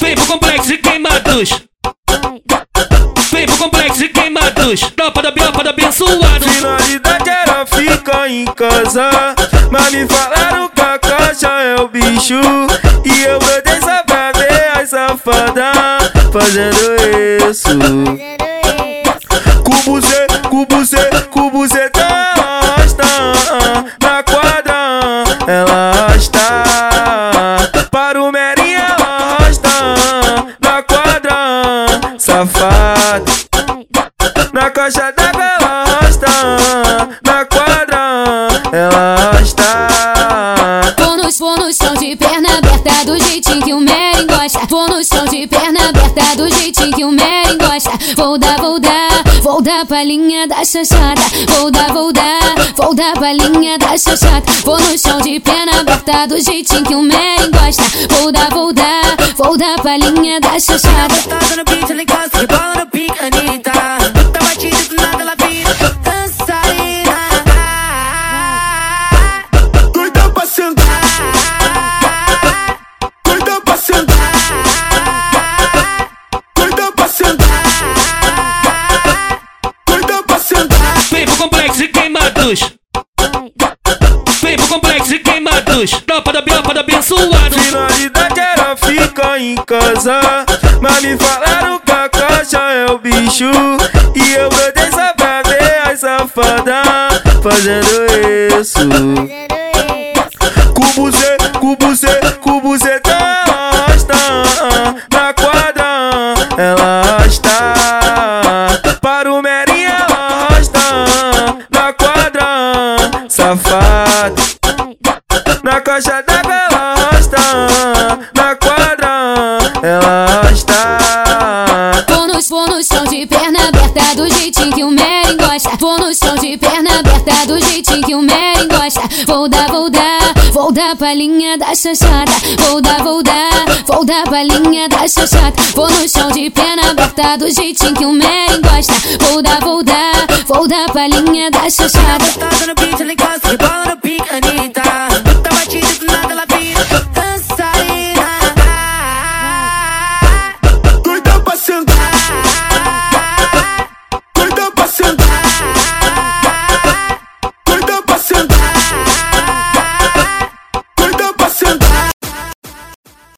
Vem pro complexo de queimados. Vem pro complexo de queimados. Tropa da biopa da abençoado. Finalidade era ficar em casa. Mas me falaram que a caixa é o bicho. E eu brotei só pra ver as safadas fazendo isso. Cubo C, cubo C, cubo C tá na quadra. Ela Safado na caixa d'água, ela arrasta na quadra. Ela arrasta. Vou no, vou no chão de perna aberta do jeitinho que o Meren gosta. Vou no chão de perna aberta do jeitinho que o Meren gosta. Vou dar, vou dar, vou dar palhinha da chachada. Vou dar, vou dar, vou dar palhinha da chachada. Vou no chão de perna aberta do jeitinho que o Meren gosta. Vou dar, vou dar, vou dar palhinha da chachada. Queimados. Vem pro complexo de queimados. Tropa da biopa da abençoado. Finalidade era ficar em casa. Mas me falaram que a caixa é o bicho. E eu brotei só pra ver as safadas fazendo isso. Cubo C, cubo C, cubo C tá arrasta na quadra. Ela arrasta quadra. Safado na caixa d'água, ela na quadra. Ela arrasta. Vou no, vou no chão de perna aberta do jeitinho que o Meren gosta. Vou no chão de perna aberta do jeitinho que o Meren gosta. Vou dar, vou dar, Vou dar palhinha da chachada. Vou dar, vou dar Vou dar palhinha da chachada. Vou no chão de pena, aberta Do jeitinho que o Meren gosta. Vou dar, vou dar Vou dar palhinha da chachada. Gostosa tá no beat, ela encosta de bola no pique, Anitta Tá batida do nada, ela vira Dançarina. Doida pra sentar. Doida pra sentar. Doida pra sentar.